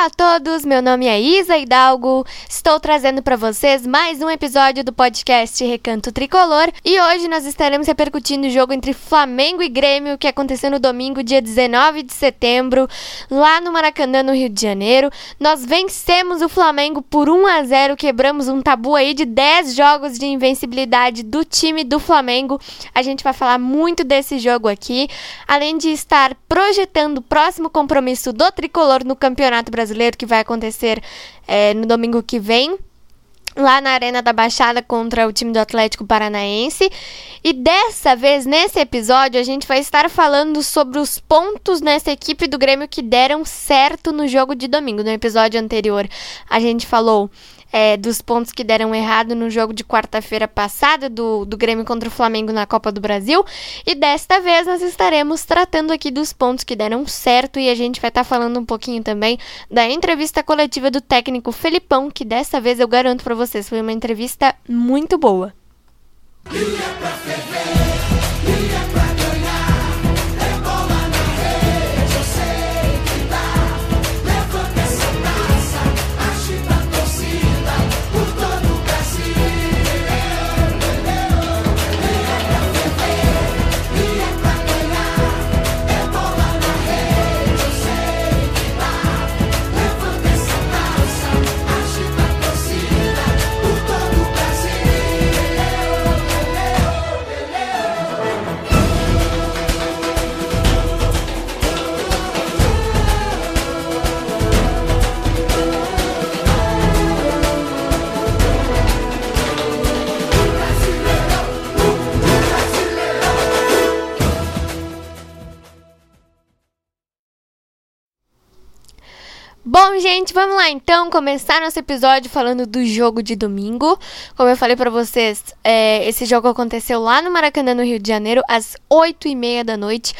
Olá a todos, meu nome é Isa Hidalgo. Estou trazendo para vocês mais um episódio do podcast Recanto Tricolor e hoje nós estaremos repercutindo o jogo entre Flamengo e Grêmio que aconteceu no domingo, dia 19 de setembro, lá no Maracanã, no Rio de Janeiro. Nós vencemos o Flamengo por 1 a 0, quebramos um tabu aí de 10 jogos de invencibilidade do time do Flamengo. A gente vai falar muito desse jogo aqui, além de estar projetando o próximo compromisso do Tricolor no Campeonato Brasileiro Brasileiro que vai acontecer é, no domingo que vem. Lá na Arena da Baixada contra o time do Atlético Paranaense. E dessa vez, nesse episódio, a gente vai estar falando sobre os pontos nessa equipe do Grêmio que deram certo no jogo de domingo. No episódio anterior, a gente falou é, dos pontos que deram errado no jogo de quarta-feira passada do, do Grêmio contra o Flamengo na Copa do Brasil. E desta vez nós estaremos tratando aqui dos pontos que deram certo e a gente vai estar tá falando um pouquinho também da entrevista coletiva do técnico Felipão, que dessa vez eu garanto para vocês foi uma entrevista muito boa. Bom, gente, vamos lá então começar nosso episódio falando do jogo de domingo. Como eu falei para vocês, é, esse jogo aconteceu lá no Maracanã, no Rio de Janeiro, às 8 e meia da noite.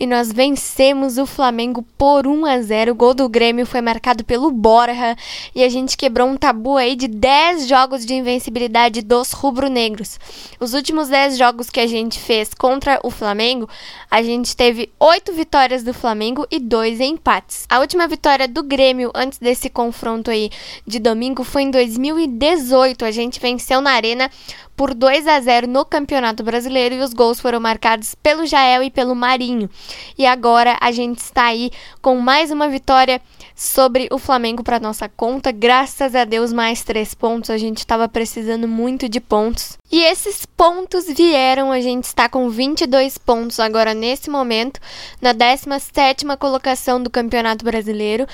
E nós vencemos o Flamengo por 1 a 0 O gol do Grêmio foi marcado pelo Borja. E a gente quebrou um tabu aí de 10 jogos de invencibilidade dos rubro-negros. Os últimos 10 jogos que a gente fez contra o Flamengo, a gente teve 8 vitórias do Flamengo e 2 empates. A última vitória do Grêmio Antes desse confronto aí de domingo foi em 2018. A gente venceu na Arena por 2 a 0 no Campeonato Brasileiro e os gols foram marcados pelo Jael e pelo Marinho. E agora a gente está aí com mais uma vitória sobre o Flamengo para nossa conta. Graças a Deus, mais três pontos. A gente estava precisando muito de pontos. E esses pontos vieram. A gente está com 22 pontos agora nesse momento, na 17 colocação do Campeonato Brasileiro.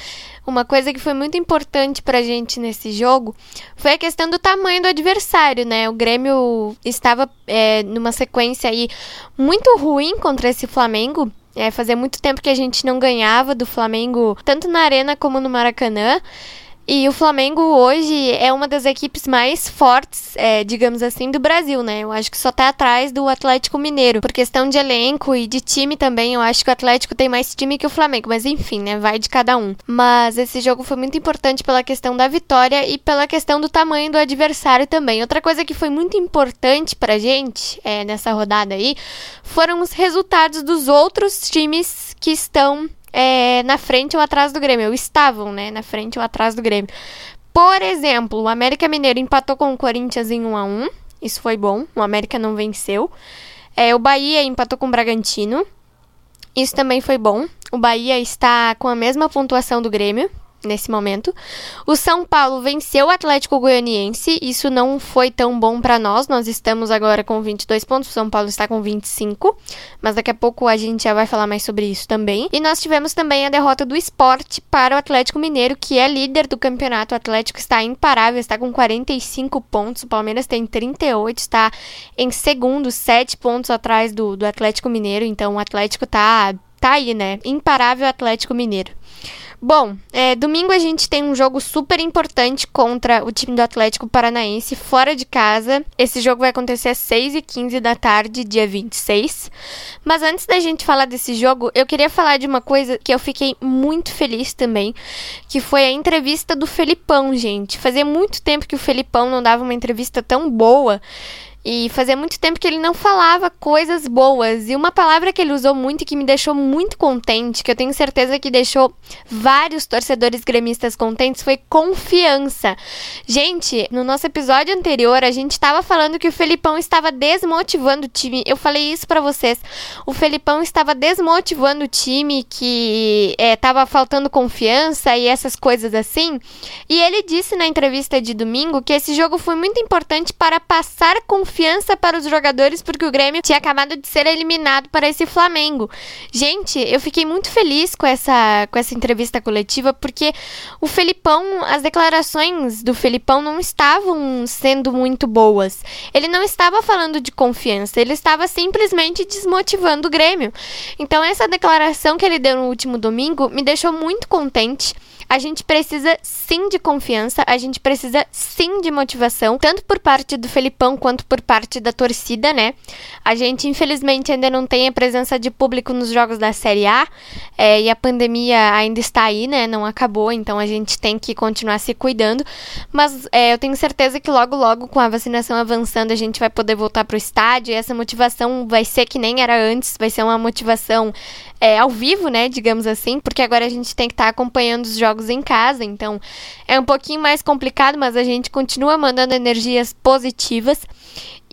Uma coisa que foi muito importante para a gente nesse jogo foi a questão do tamanho do adversário, né? O Grêmio estava é, numa sequência aí muito ruim contra esse Flamengo. É, fazia muito tempo que a gente não ganhava do Flamengo, tanto na Arena como no Maracanã. E o Flamengo hoje é uma das equipes mais fortes, é, digamos assim, do Brasil, né? Eu acho que só tá atrás do Atlético Mineiro. Por questão de elenco e de time também, eu acho que o Atlético tem mais time que o Flamengo. Mas enfim, né? Vai de cada um. Mas esse jogo foi muito importante pela questão da vitória e pela questão do tamanho do adversário também. Outra coisa que foi muito importante pra gente é, nessa rodada aí foram os resultados dos outros times que estão é, na frente ou atrás do Grêmio. Ou estavam, né? Na frente ou atrás do Grêmio. Por exemplo, o América Mineiro empatou com o Corinthians em 1 a 1 Isso foi bom. O América não venceu. É, o Bahia empatou com o Bragantino. Isso também foi bom. O Bahia está com a mesma pontuação do Grêmio, nesse momento. O São Paulo venceu o Atlético Goianiense. Isso não foi tão bom para nós. Nós estamos agora com 22 pontos. O São Paulo está com 25. Mas daqui a pouco a gente já vai falar mais sobre isso também. E nós tivemos também a derrota do esporte para o Atlético Mineiro, que é líder do campeonato. O Atlético está imparável, está com 45 pontos. O Palmeiras tem 38, está em segundo, 7 pontos atrás do, do Atlético Mineiro. Então o Atlético tá, tá aí, né? Imparável Atlético Mineiro. Bom, é, domingo a gente tem um jogo super importante contra o time do Atlético Paranaense fora de casa. Esse jogo vai acontecer às 6h15 da tarde, dia 26. Mas antes da gente falar desse jogo, eu queria falar de uma coisa que eu fiquei muito feliz também, que foi a entrevista do Felipão, gente. Fazia muito tempo que o Felipão não dava uma entrevista tão boa. E fazia muito tempo que ele não falava coisas boas. E uma palavra que ele usou muito e que me deixou muito contente, que eu tenho certeza que deixou vários torcedores gremistas contentes, foi confiança. Gente, no nosso episódio anterior, a gente estava falando que o Felipão estava desmotivando o time. Eu falei isso para vocês. O Felipão estava desmotivando o time, que estava faltando confiança e essas coisas assim. E ele disse na entrevista de domingo que esse jogo foi muito importante para passar confiança para os jogadores, porque o Grêmio tinha acabado de ser eliminado para esse Flamengo. Gente, eu fiquei muito feliz com essa, com essa entrevista coletiva, porque o Felipão, as declarações do Felipão não estavam sendo muito boas. Ele não estava falando de confiança, ele estava simplesmente desmotivando o Grêmio. Então, essa declaração que ele deu no último domingo me deixou muito contente. A gente precisa sim de confiança, a gente precisa sim de motivação, tanto por parte do Felipão quanto por parte da torcida, né? A gente, infelizmente, ainda não tem a presença de público nos jogos da Série A é, e a pandemia ainda está aí, né? Não acabou, então a gente tem que continuar se cuidando. Mas é, eu tenho certeza que logo, logo, com a vacinação avançando, a gente vai poder voltar para o estádio e essa motivação vai ser que nem era antes, vai ser uma motivação é, ao vivo, né? Digamos assim, porque agora a gente tem que estar tá acompanhando os jogos em casa, então é um pouquinho mais complicado, mas a gente continua mandando energias positivas.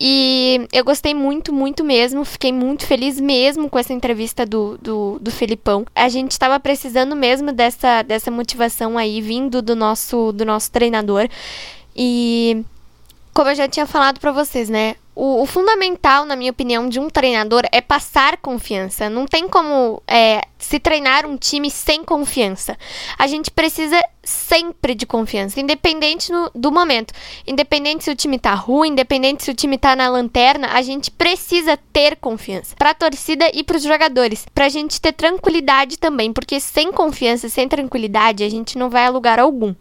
E eu gostei muito, muito mesmo. Fiquei muito feliz mesmo com essa entrevista do, do, do Felipão. A gente estava precisando mesmo dessa, dessa motivação aí vindo do nosso, do nosso treinador. E como eu já tinha falado para vocês, né? O, o, fundamental, na minha opinião, de um treinador é passar confiança. Não tem como é, se treinar um time sem confiança. A gente precisa sempre de confiança, independente no, do momento. Independente se o time tá ruim, independente se o time tá na lanterna, a gente precisa ter confiança. Pra torcida e pros jogadores. Pra gente ter tranquilidade também, porque sem confiança, sem tranquilidade, a gente não vai a lugar algum.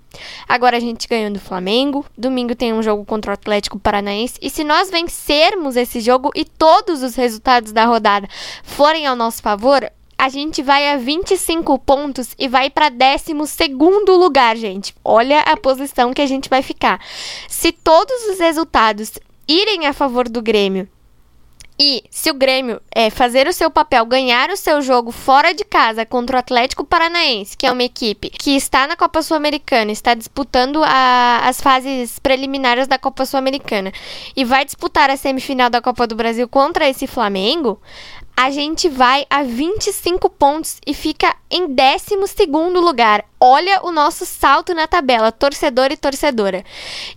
Agora a gente ganhou do Flamengo, domingo tem um jogo contra o Atlético Paranaense, e se nós vencermos esse jogo e todos os resultados da rodada forem ao nosso favor, a gente vai a 25 pontos e vai para 12 lugar, gente. Olha a posição que a gente vai ficar. Se todos os resultados irem a favor do Grêmio e se o Grêmio é, fazer o seu papel, ganhar o seu jogo fora de casa contra o Atlético Paranaense, que é uma equipe que está na Copa Sul-Americana, está disputando a, as fases preliminares da Copa Sul-Americana e vai disputar a semifinal da Copa do Brasil contra esse Flamengo, a gente vai a 25 pontos e fica em 12 lugar. Olha o nosso salto na tabela, torcedor e torcedora.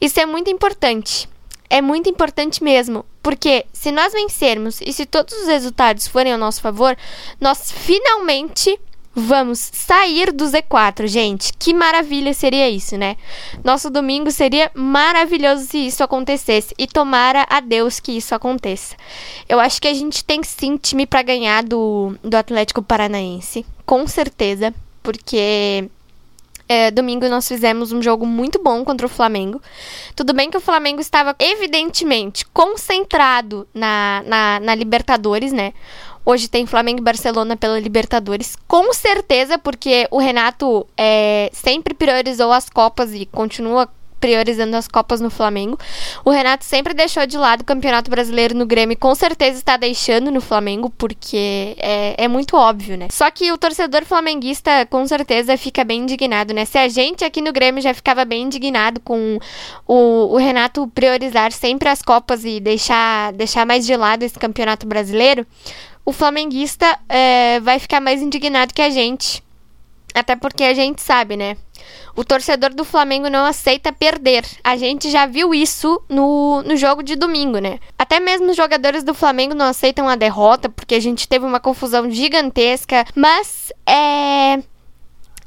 Isso é muito importante. É muito importante mesmo, porque se nós vencermos e se todos os resultados forem ao nosso favor, nós finalmente Vamos sair do Z4, gente. Que maravilha seria isso, né? Nosso domingo seria maravilhoso se isso acontecesse e tomara a Deus que isso aconteça. Eu acho que a gente tem sim time para ganhar do, do Atlético Paranaense, com certeza, porque é, domingo nós fizemos um jogo muito bom contra o Flamengo. Tudo bem que o Flamengo estava evidentemente concentrado na, na, na Libertadores, né? Hoje tem Flamengo e Barcelona pela Libertadores. Com certeza, porque o Renato é, sempre priorizou as Copas e continua priorizando as Copas no Flamengo. O Renato sempre deixou de lado o Campeonato Brasileiro no Grêmio, com certeza está deixando no Flamengo, porque é, é muito óbvio, né? Só que o torcedor flamenguista, com certeza, fica bem indignado, né? Se a gente aqui no Grêmio já ficava bem indignado com o, o Renato priorizar sempre as Copas e deixar, deixar mais de lado esse Campeonato Brasileiro o flamenguista é, vai ficar mais indignado que a gente. Até porque a gente sabe, né? O torcedor do Flamengo não aceita perder. A gente já viu isso no, no jogo de domingo, né? Até mesmo os jogadores do Flamengo não aceitam a derrota, porque a gente teve uma confusão gigantesca. Mas é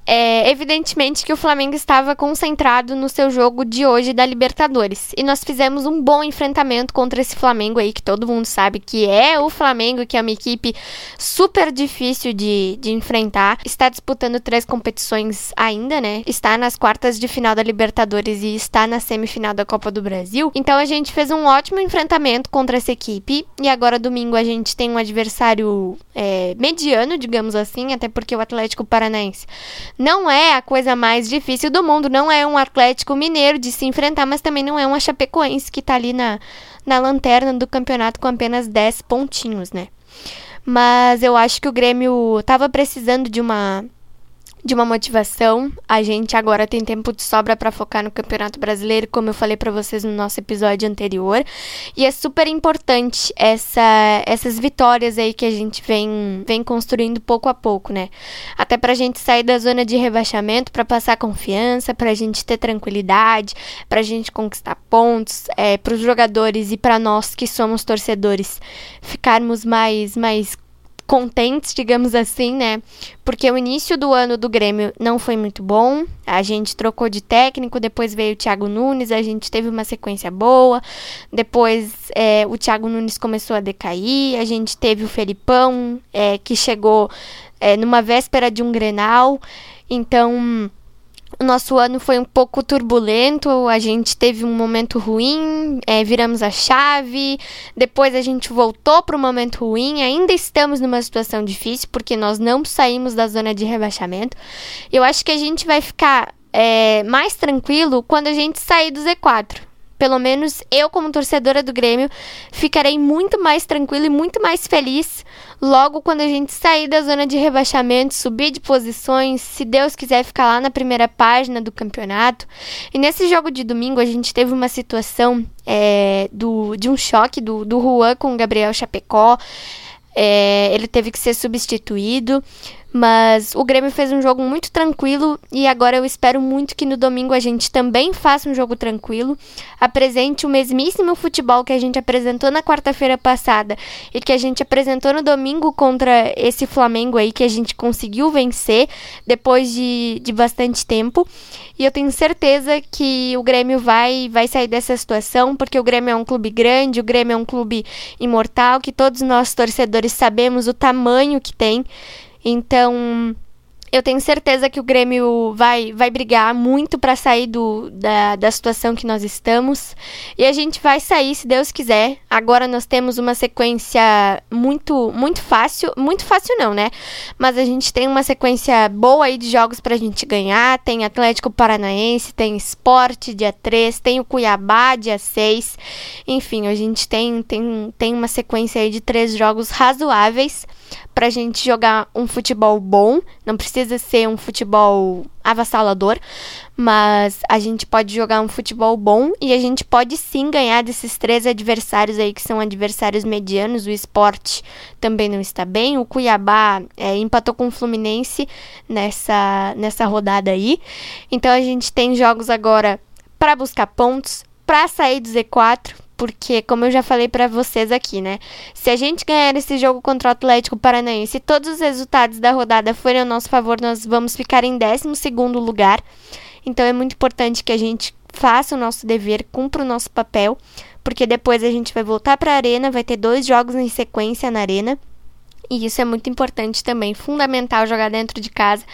é, evidentemente que o Flamengo estava concentrado no seu jogo de hoje da Libertadores. E nós fizemos um bom enfrentamento contra esse Flamengo aí, que todo mundo sabe que é o Flamengo, que é uma equipe super difícil de, de enfrentar. Está disputando três competições ainda, né? Está nas quartas de final da Libertadores e está na semifinal da Copa do Brasil. Então a gente fez um ótimo enfrentamento contra essa equipe. E agora, domingo, a gente tem um adversário é, mediano, digamos assim, até porque o Atlético Paranaense não é a coisa mais difícil do mundo, não é um Atlético Mineiro de se enfrentar, mas também não é uma Chapecoense que tá ali na, na lanterna do campeonato com apenas 10 pontinhos, né? Mas eu acho que o Grêmio estava precisando de uma de uma motivação. A gente agora tem tempo de sobra para focar no Campeonato Brasileiro, como eu falei para vocês no nosso episódio anterior. E é super importante essa, essas vitórias aí que a gente vem, vem construindo pouco a pouco, né? Até pra gente sair da zona de rebaixamento, para passar confiança, pra gente ter tranquilidade, pra gente conquistar pontos, é, pros jogadores e para nós que somos torcedores ficarmos mais, mais contentes, digamos assim, né? Porque o início do ano do Grêmio não foi muito bom. A gente trocou de técnico, depois veio o Thiago Nunes, a gente teve uma sequência boa. Depois é, o Thiago Nunes começou a decair, a gente teve o Felipão, é, que chegou é, numa véspera de um Grenal. Então o nosso ano foi um pouco turbulento, a gente teve um momento ruim, é, viramos a chave, depois a gente voltou para um momento ruim, ainda estamos numa situação difícil porque nós não saímos da zona de rebaixamento. Eu acho que a gente vai ficar é, mais tranquilo quando a gente sair do Z4 pelo menos eu, como torcedora do Grêmio, ficarei muito mais tranquila e muito mais feliz logo quando a gente sair da zona de rebaixamento, subir de posições, se Deus quiser ficar lá na primeira página do campeonato. E nesse jogo de domingo a gente teve uma situação é, do, de um choque do, do Juan com o Gabriel Chapecó. É, ele teve que ser substituído. Mas o Grêmio fez um jogo muito tranquilo e agora eu espero muito que no domingo a gente também faça um jogo tranquilo, apresente o mesmíssimo futebol que a gente apresentou na quarta-feira passada e que a gente apresentou no domingo contra esse Flamengo aí que a gente conseguiu vencer depois de, de bastante tempo. E eu tenho certeza que o Grêmio vai, vai sair dessa situação, porque o Grêmio é um clube grande, o Grêmio é um clube imortal, que todos nós torcedores sabemos o tamanho que tem. Então, eu tenho certeza que o Grêmio vai, vai brigar muito para sair do, da, da situação que nós estamos. E a gente vai sair, se Deus quiser. Agora nós temos uma sequência muito muito fácil. Muito fácil não, né? Mas a gente tem uma sequência boa aí de jogos pra gente ganhar. Tem Atlético Paranaense, tem Esporte dia 3, tem o Cuiabá dia 6. Enfim, a gente tem, tem, tem uma sequência aí de três jogos razoáveis pra gente jogar um futebol bom. Não precisa ser um futebol avassalador, mas a gente pode jogar um futebol bom e a gente pode sim ganhar desses três adversários aí que são adversários medianos. O esporte também não está bem. O Cuiabá é, empatou com o Fluminense nessa, nessa rodada aí. Então a gente tem jogos agora para buscar pontos, para sair do Z4 porque, como eu já falei para vocês aqui, né? Se a gente ganhar esse jogo contra o Atlético Paranaense, todos os resultados da rodada forem ao nosso favor, nós vamos ficar em 12 lugar. Então é muito importante que a gente faça o nosso dever, cumpra o nosso papel, porque depois a gente vai voltar para a arena, vai ter dois jogos em sequência na arena. E isso é muito importante também, fundamental jogar dentro de casa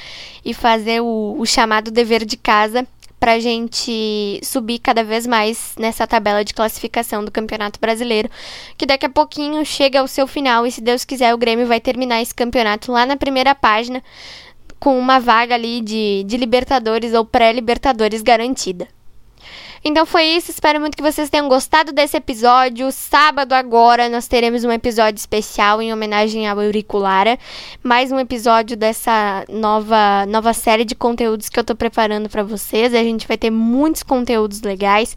e fazer o, o chamado dever de casa para a gente subir cada vez mais nessa tabela de classificação do Campeonato Brasileiro, que daqui a pouquinho chega ao seu final e se Deus quiser o Grêmio vai terminar esse campeonato lá na primeira página com uma vaga ali de, de Libertadores ou pré-Libertadores garantida. Então foi isso, espero muito que vocês tenham gostado desse episódio. Sábado agora nós teremos um episódio especial em homenagem ao Euriculara, mais um episódio dessa nova nova série de conteúdos que eu tô preparando para vocês. A gente vai ter muitos conteúdos legais,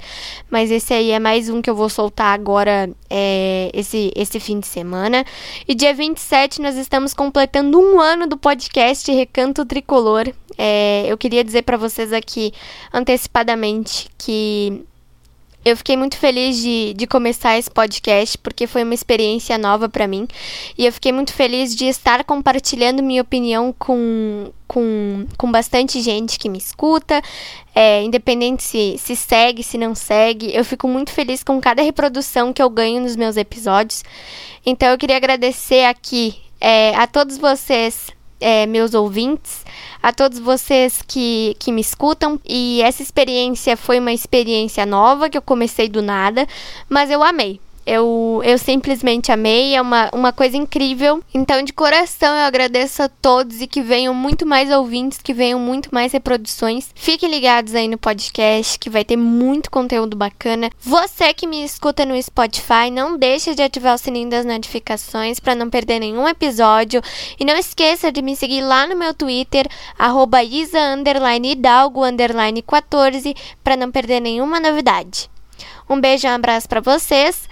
mas esse aí é mais um que eu vou soltar agora é, esse esse fim de semana. E dia 27 nós estamos completando um ano do podcast Recanto Tricolor. É, eu queria dizer para vocês aqui antecipadamente que eu fiquei muito feliz de, de começar esse podcast porque foi uma experiência nova para mim e eu fiquei muito feliz de estar compartilhando minha opinião com, com, com bastante gente que me escuta, é, independente se, se segue, se não segue. Eu fico muito feliz com cada reprodução que eu ganho nos meus episódios. Então eu queria agradecer aqui é, a todos vocês é, meus ouvintes, a todos vocês que, que me escutam. E essa experiência foi uma experiência nova que eu comecei do nada, mas eu amei. Eu, eu simplesmente amei, é uma, uma coisa incrível. Então, de coração, eu agradeço a todos e que venham muito mais ouvintes, que venham muito mais reproduções. Fiquem ligados aí no podcast, que vai ter muito conteúdo bacana. Você que me escuta no Spotify, não deixe de ativar o sininho das notificações para não perder nenhum episódio. E não esqueça de me seguir lá no meu Twitter, arroba Isa Hidalgo 14, para não perder nenhuma novidade. Um beijo e um abraço para vocês